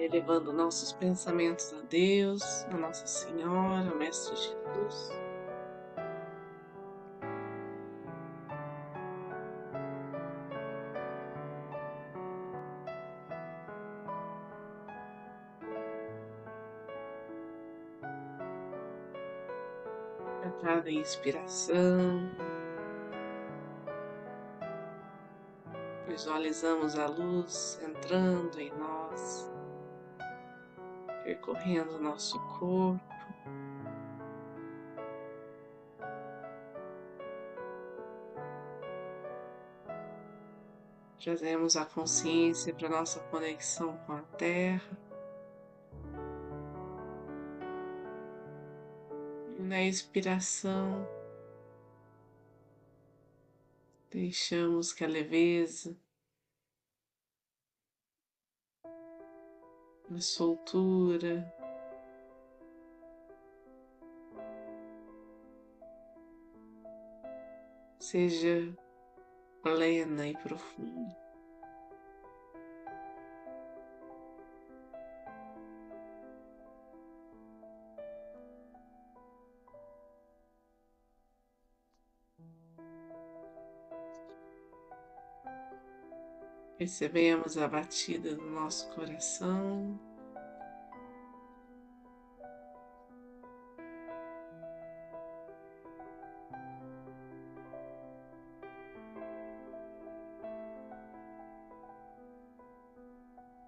elevando nossos pensamentos a Deus, a Nossa Senhora, ao Mestre Jesus. A cada inspiração, visualizamos a luz entrando em nós percorrendo o nosso corpo. Trazemos a consciência para nossa conexão com a Terra. E na expiração, deixamos que a leveza na soltura. Seja plena e profunda. Percebemos a batida do nosso coração.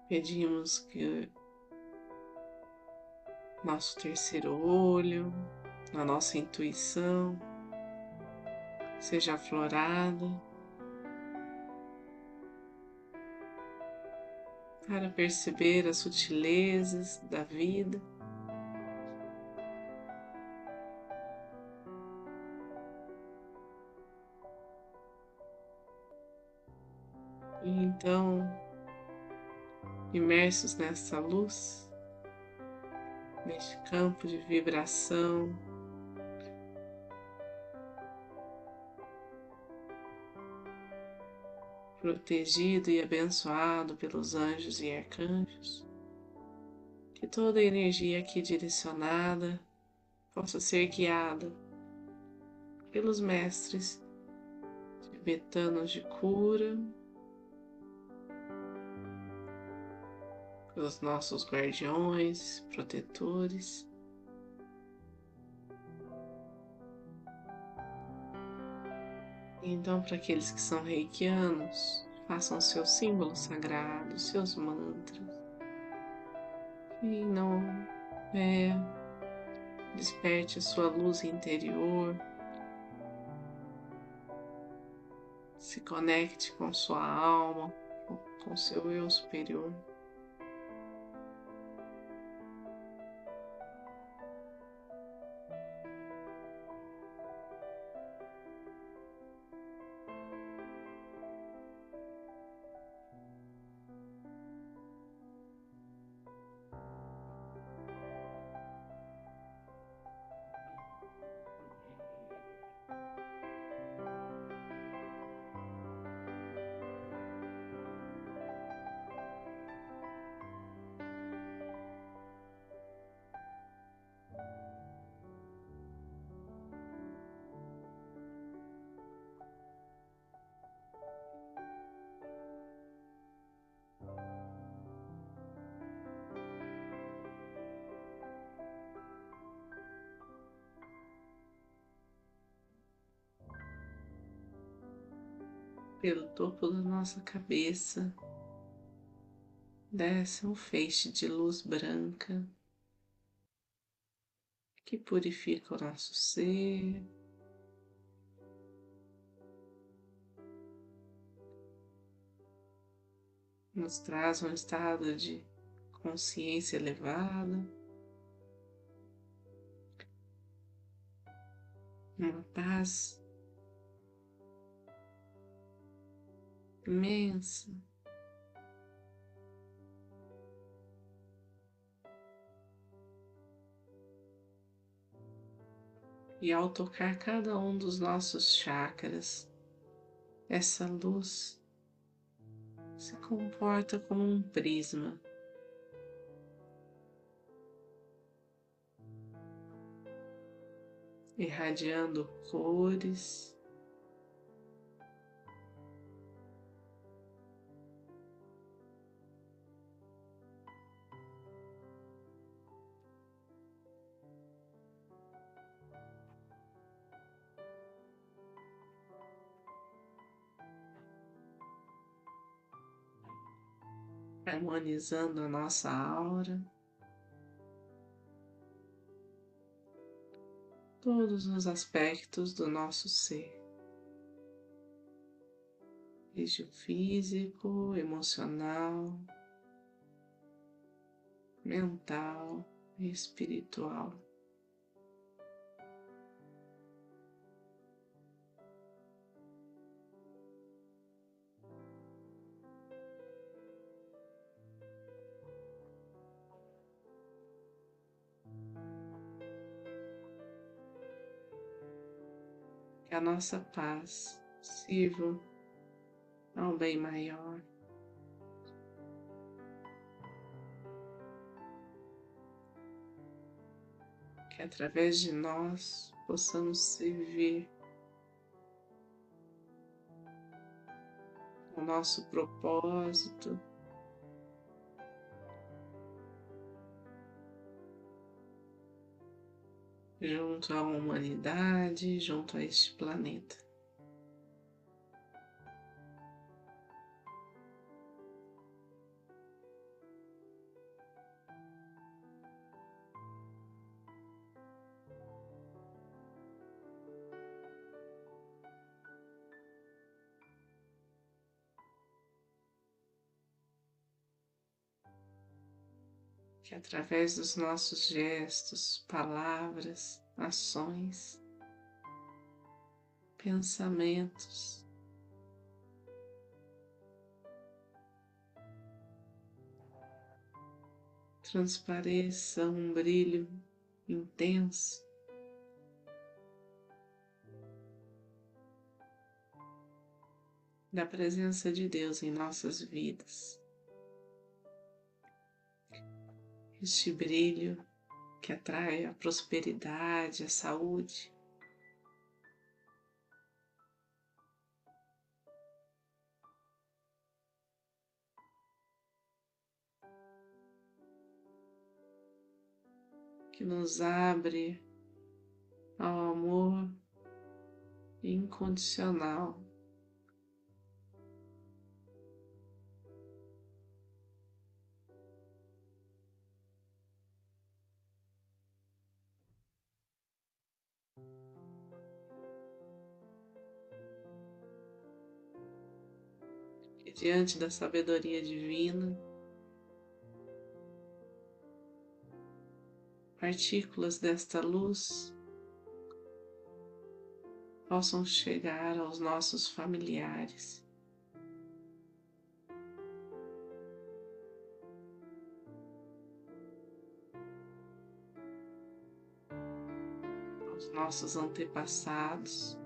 Pedimos que nosso terceiro olho, a nossa intuição seja aflorada. Para perceber as sutilezas da vida. E então, imersos nessa luz, neste campo de vibração, protegido e abençoado pelos anjos e arcanjos. Que toda a energia aqui direcionada possa ser guiada pelos mestres tibetanos de cura, pelos nossos guardiões, protetores. Então, para aqueles que são reikianos, façam seus símbolos sagrados, seus mantras. E não é, desperte a sua luz interior. Se conecte com sua alma, com seu eu superior. Pelo topo da nossa cabeça, desce um feixe de luz branca que purifica o nosso ser. Nos traz um estado de consciência elevada, uma paz imensa. E ao tocar cada um dos nossos chakras, essa luz se comporta como um prisma. Irradiando cores, harmonizando a nossa aura. Todos os aspectos do nosso ser, desde o físico, emocional, mental e espiritual. Nossa paz sirva ao bem maior. Que através de nós possamos servir o nosso propósito junto à humanidade, junto a este planeta. Que através dos nossos gestos, palavras, ações, pensamentos, transpareça um brilho intenso da presença de Deus em nossas vidas. Este brilho que atrai a prosperidade, a saúde. Que nos abre ao amor incondicional. Diante da sabedoria divina, partículas desta luz possam chegar aos nossos familiares. aos Nossos antepassados,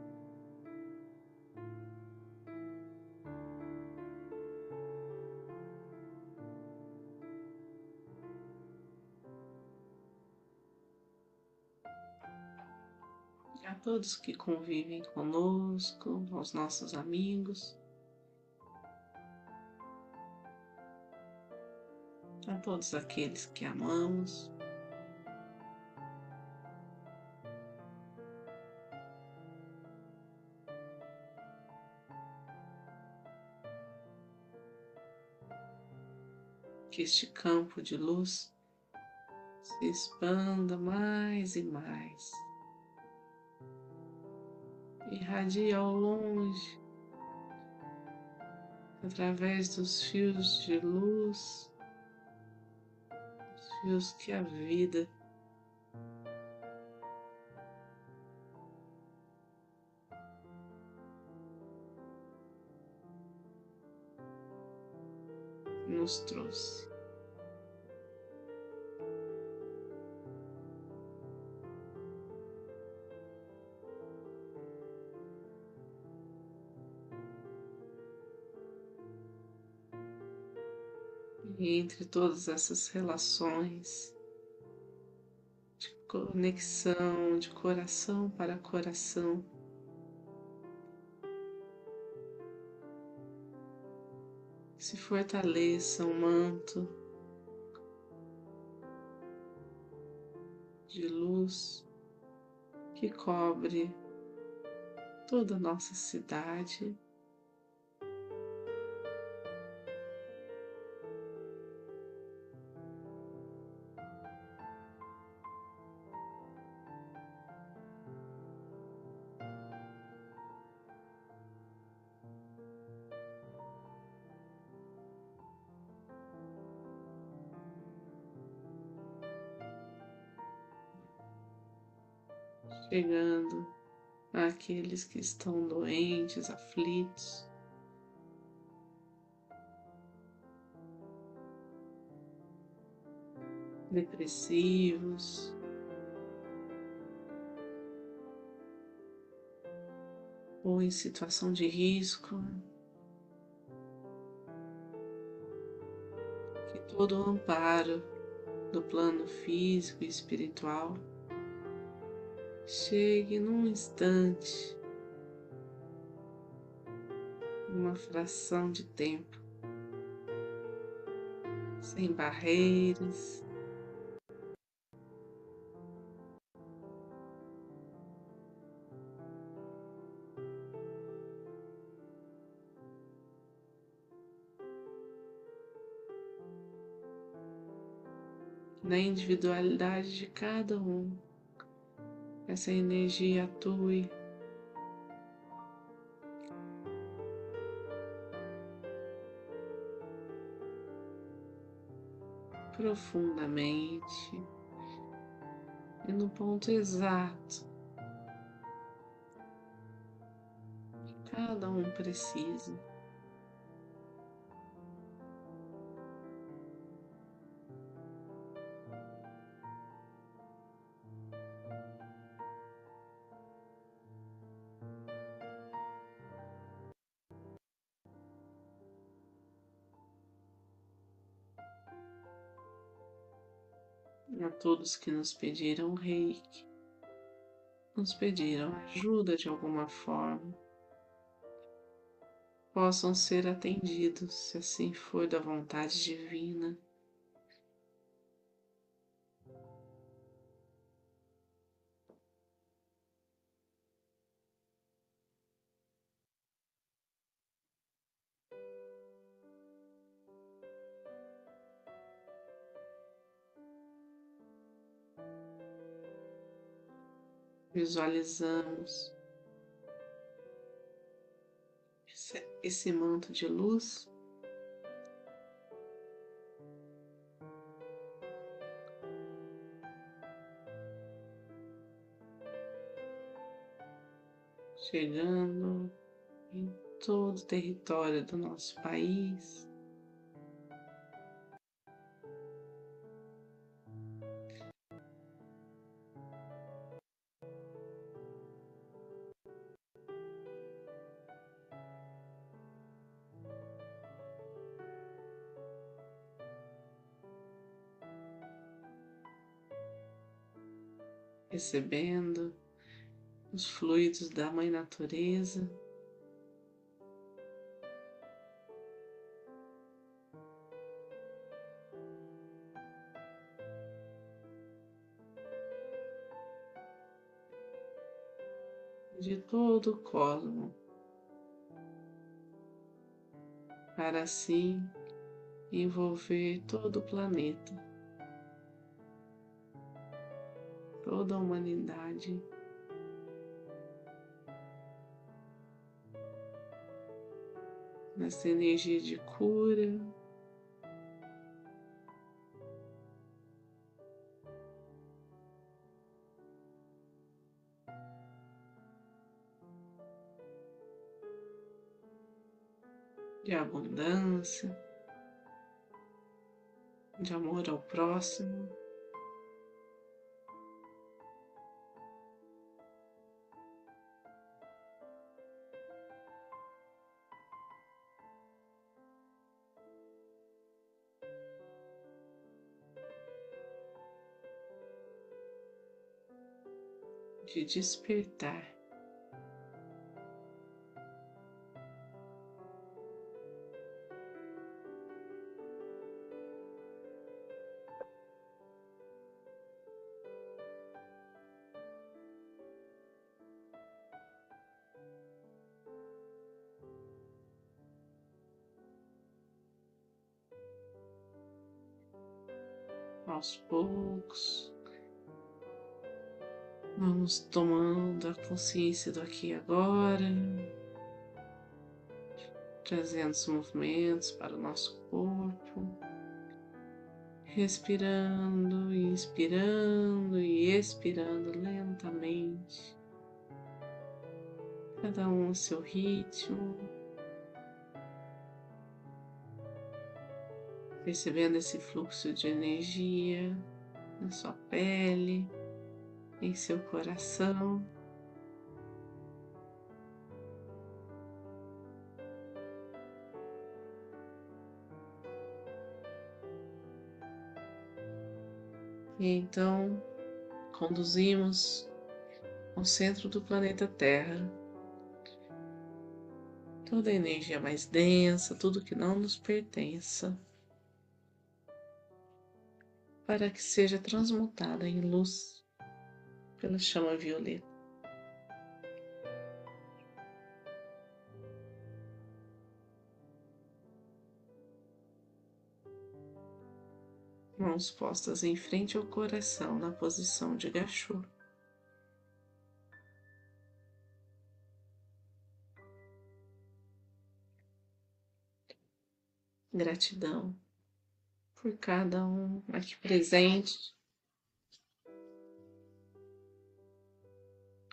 todos que convivem conosco, aos nossos amigos, a todos aqueles que amamos. Que este campo de luz se expanda mais e mais irradia ao longe, através dos fios de luz, os fios que a vida nos trouxe. Entre todas essas relações de conexão de coração para coração. Se fortaleça um manto de luz que cobre toda a nossa cidade. Chegando àqueles que estão doentes, aflitos. Depressivos, ou em situação de risco, que todo o amparo do plano físico e espiritual chegue num instante, uma fração de tempo, sem barreiras. Na individualidade de cada um essa energia atue. Profundamente e no ponto exato que cada um precisa. Todos que nos pediram reiki, nos pediram ajuda de alguma forma, possam ser atendidos, se assim for da vontade divina. Visualizamos esse, manto de luz. Chegando em todo o território do nosso país. Recebendo os fluidos da Mãe Natureza. De todo o cosmo, para assim envolver todo o planeta. Toda a humanidade. Nessa energia de cura, de abundância, de amor ao próximo. De despertar. aos poucos. Vamos tomando a consciência do aqui e agora, trazendo os movimentos para o nosso corpo, respirando, inspirando e expirando lentamente, cada um ao seu ritmo. percebendo esse fluxo de energia na sua pele, em seu coração. E então conduzimos ao centro do planeta Terra toda a energia mais densa, tudo que não nos pertença para que seja transmutada em luz pela chama violeta. Mãos postas em frente ao coração na posição de gachô. Gratidão por cada um aqui presente.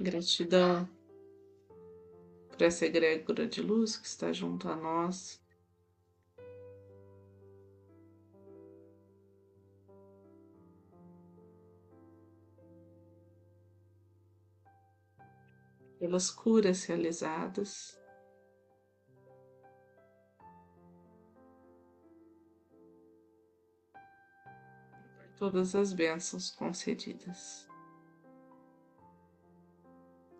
Gratidão por essa egrégora de luz que está junto a nós. Pelas curas realizadas. todas as bênçãos concedidas.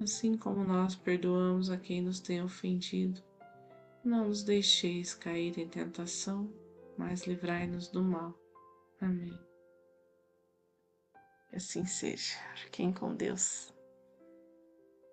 assim como nós perdoamos a quem nos tem ofendido. Não nos deixeis cair em tentação, mas livrai-nos do mal. Amém. Assim seja. Fiquem com Deus.